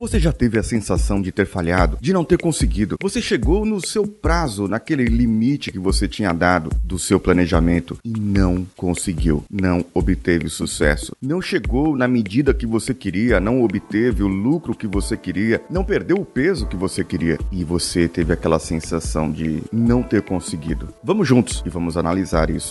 Você já teve a sensação de ter falhado, de não ter conseguido? Você chegou no seu prazo, naquele limite que você tinha dado do seu planejamento e não conseguiu, não obteve sucesso. Não chegou na medida que você queria, não obteve o lucro que você queria, não perdeu o peso que você queria e você teve aquela sensação de não ter conseguido. Vamos juntos e vamos analisar isso.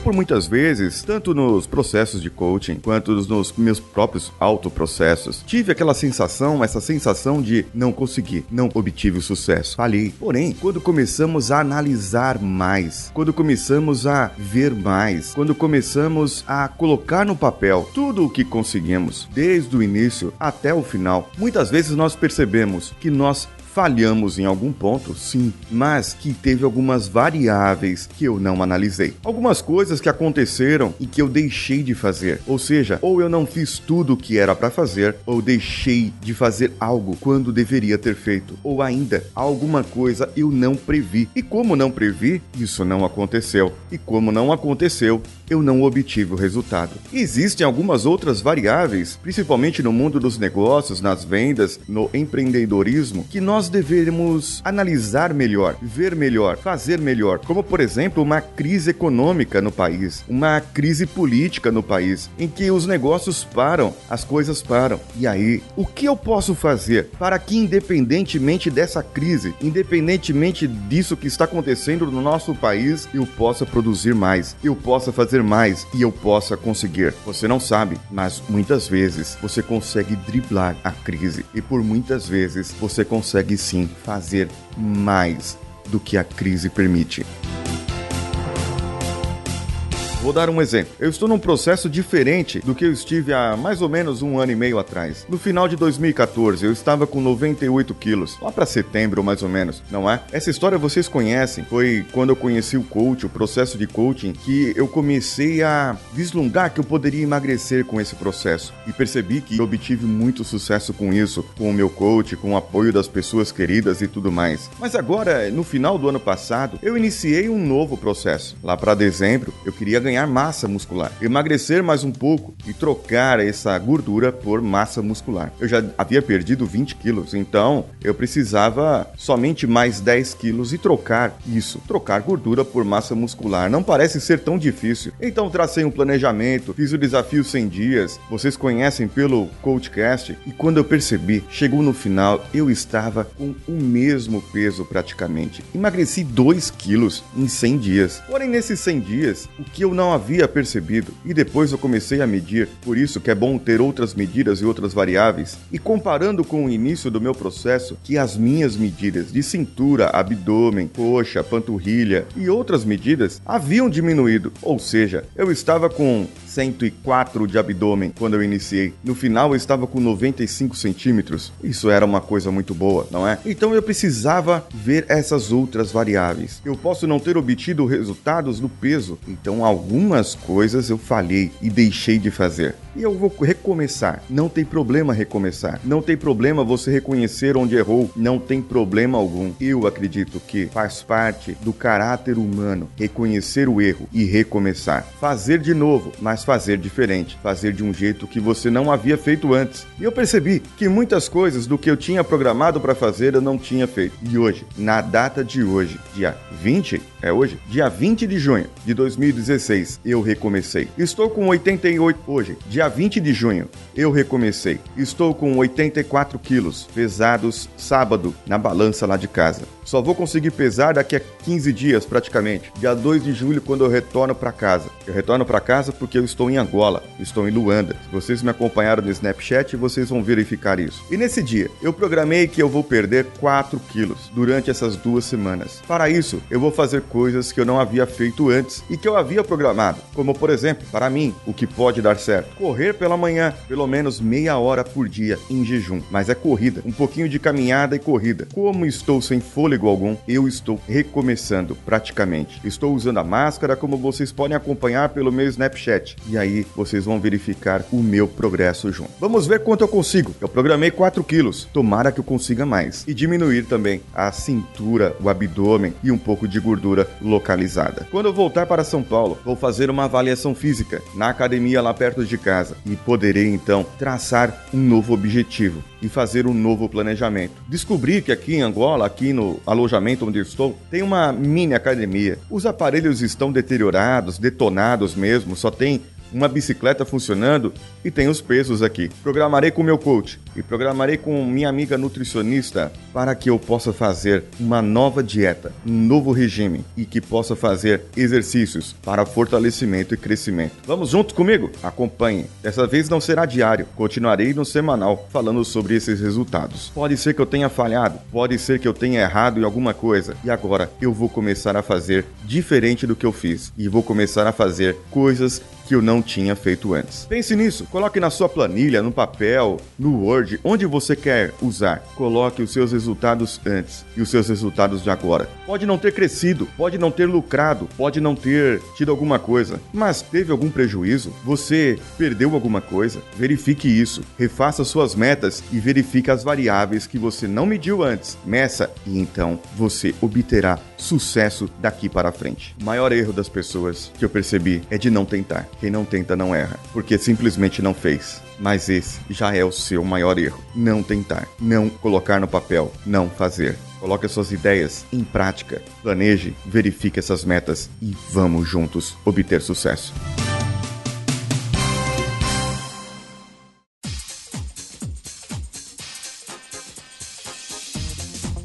Por muitas vezes, tanto nos processos de coaching quanto nos meus próprios autoprocessos, tive aquela sensação, essa sensação de não conseguir, não obtive o sucesso, falhei. Porém, quando começamos a analisar mais, quando começamos a ver mais, quando começamos a colocar no papel tudo o que conseguimos, desde o início até o final, muitas vezes nós percebemos que nós Falhamos em algum ponto, sim, mas que teve algumas variáveis que eu não analisei. Algumas coisas que aconteceram e que eu deixei de fazer. Ou seja, ou eu não fiz tudo o que era para fazer, ou deixei de fazer algo quando deveria ter feito. Ou ainda, alguma coisa eu não previ. E como não previ, isso não aconteceu. E como não aconteceu, eu não obtive o resultado. Existem algumas outras variáveis, principalmente no mundo dos negócios, nas vendas, no empreendedorismo, que nós devemos analisar melhor, ver melhor, fazer melhor, como por exemplo uma crise econômica no país, uma crise política no país, em que os negócios param, as coisas param. E aí, o que eu posso fazer para que, independentemente dessa crise, independentemente disso que está acontecendo no nosso país, eu possa produzir mais, eu possa fazer mais e eu possa conseguir? Você não sabe, mas muitas vezes você consegue driblar a crise e por muitas vezes você consegue consegue sim fazer mais do que a crise permite. Vou dar um exemplo. Eu estou num processo diferente do que eu estive há mais ou menos um ano e meio atrás. No final de 2014, eu estava com 98 quilos, lá para setembro mais ou menos, não é? Essa história vocês conhecem. Foi quando eu conheci o coach, o processo de coaching, que eu comecei a vislumbrar que eu poderia emagrecer com esse processo e percebi que obtive muito sucesso com isso, com o meu coach, com o apoio das pessoas queridas e tudo mais. Mas agora, no final do ano passado, eu iniciei um novo processo. Lá para dezembro, eu queria ganhar ganhar massa muscular, emagrecer mais um pouco e trocar essa gordura por massa muscular. Eu já havia perdido 20 quilos, então eu precisava somente mais 10 quilos e trocar isso, trocar gordura por massa muscular. Não parece ser tão difícil. Então tracei um planejamento, fiz o desafio 100 dias, vocês conhecem pelo Coachcast, e quando eu percebi, chegou no final, eu estava com o mesmo peso praticamente. Emagreci 2 quilos em 100 dias. Porém, nesses 100 dias, o que eu não havia percebido e depois eu comecei a medir, por isso que é bom ter outras medidas e outras variáveis. E comparando com o início do meu processo, que as minhas medidas de cintura, abdômen, coxa, panturrilha e outras medidas haviam diminuído, ou seja, eu estava com 104 de abdômen quando eu iniciei. No final eu estava com 95 centímetros. Isso era uma coisa muito boa, não é? Então eu precisava ver essas outras variáveis. Eu posso não ter obtido resultados no peso, então algumas coisas eu falhei e deixei de fazer. E eu vou recomeçar. Não tem problema recomeçar. Não tem problema você reconhecer onde errou. Não tem problema algum. Eu acredito que faz parte do caráter humano reconhecer o erro e recomeçar. Fazer de novo, mas fazer diferente, fazer de um jeito que você não havia feito antes. E eu percebi que muitas coisas do que eu tinha programado para fazer eu não tinha feito. E hoje, na data de hoje, dia 20, é hoje, dia 20 de junho de 2016, eu recomecei. Estou com 88 hoje, dia 20 de junho, eu recomecei. Estou com 84 quilos pesados sábado na balança lá de casa. Só vou conseguir pesar daqui a 15 dias praticamente, dia 2 de julho quando eu retorno para casa. Eu retorno para casa porque eu estou em Angola, estou em Luanda. Se vocês me acompanharam no Snapchat, vocês vão verificar isso. E nesse dia, eu programei que eu vou perder 4 quilos durante essas duas semanas. Para isso, eu vou fazer coisas que eu não havia feito antes e que eu havia programado, como por exemplo, para mim, o que pode dar certo: correr pela manhã, pelo menos meia hora por dia em jejum. Mas é corrida, um pouquinho de caminhada e corrida. Como estou sem fôlego algum, eu estou recomeçando praticamente. Estou usando a máscara, como vocês podem acompanhar pelo meu Snapchat. E aí vocês vão verificar o meu progresso junto. Vamos ver quanto eu consigo. Eu programei 4 quilos. Tomara que eu consiga mais. E diminuir também a cintura, o abdômen e um pouco de gordura localizada. Quando eu voltar para São Paulo, vou fazer uma avaliação física na academia lá perto de casa e poderei então traçar um novo objetivo e fazer um novo planejamento. Descobri que aqui em Angola, aqui no alojamento onde estou, tem uma mini academia. Os aparelhos estão deteriorados, detonados mesmo, só tem uma bicicleta funcionando e tem os pesos aqui. Programarei com meu coach e programarei com minha amiga nutricionista para que eu possa fazer uma nova dieta, um novo regime e que possa fazer exercícios para fortalecimento e crescimento. Vamos juntos comigo? Acompanhe. Dessa vez não será diário, continuarei no semanal falando sobre esses resultados. Pode ser que eu tenha falhado, pode ser que eu tenha errado em alguma coisa e agora eu vou começar a fazer diferente do que eu fiz e vou começar a fazer coisas que eu não tinha feito antes. Pense nisso, coloque na sua planilha, no papel, no Word, onde você quer usar. Coloque os seus resultados antes e os seus resultados de agora. Pode não ter crescido, pode não ter lucrado, pode não ter tido alguma coisa, mas teve algum prejuízo? Você perdeu alguma coisa? Verifique isso, refaça suas metas e verifique as variáveis que você não mediu antes. Meça e então você obterá sucesso daqui para frente. O maior erro das pessoas que eu percebi é de não tentar. Quem não tenta não erra, porque simplesmente não fez. Mas esse já é o seu maior erro. Não tentar, não colocar no papel, não fazer. Coloque suas ideias em prática, planeje, verifique essas metas e vamos juntos obter sucesso.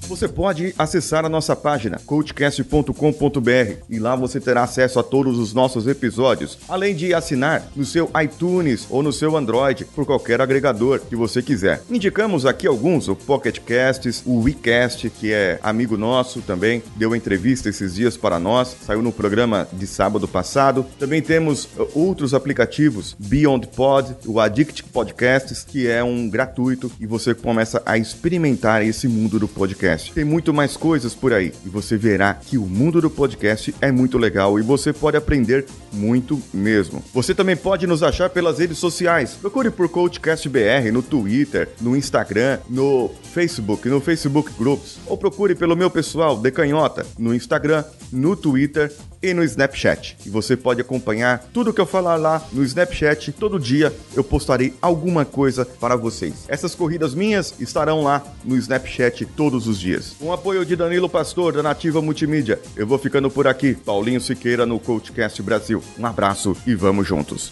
Você pode acessar a nossa página coachcast.com.br e lá você terá acesso a todos os nossos episódios, além de assinar no seu iTunes ou no seu Android por qualquer agregador que você quiser. Indicamos aqui alguns, o Pocket Casts, o WeCast, que é amigo nosso também, deu entrevista esses dias para nós, saiu no programa de sábado passado. Também temos uh, outros aplicativos, Beyond Pod, o Addict Podcasts, que é um gratuito e você começa a experimentar esse mundo do podcast podcast. Tem muito mais coisas por aí e você verá que o mundo do podcast é muito legal e você pode aprender muito mesmo. Você também pode nos achar pelas redes sociais. Procure por Coachcast BR no Twitter, no Instagram, no Facebook, no Facebook Groups ou procure pelo meu pessoal Decanhota no Instagram, no Twitter e no Snapchat. E você pode acompanhar tudo que eu falar lá no Snapchat. Todo dia eu postarei alguma coisa para vocês. Essas corridas minhas estarão lá no Snapchat todos os dias. Com apoio de Danilo Pastor, da Nativa Multimídia, eu vou ficando por aqui. Paulinho Siqueira no Coachcast Brasil. Um abraço e vamos juntos.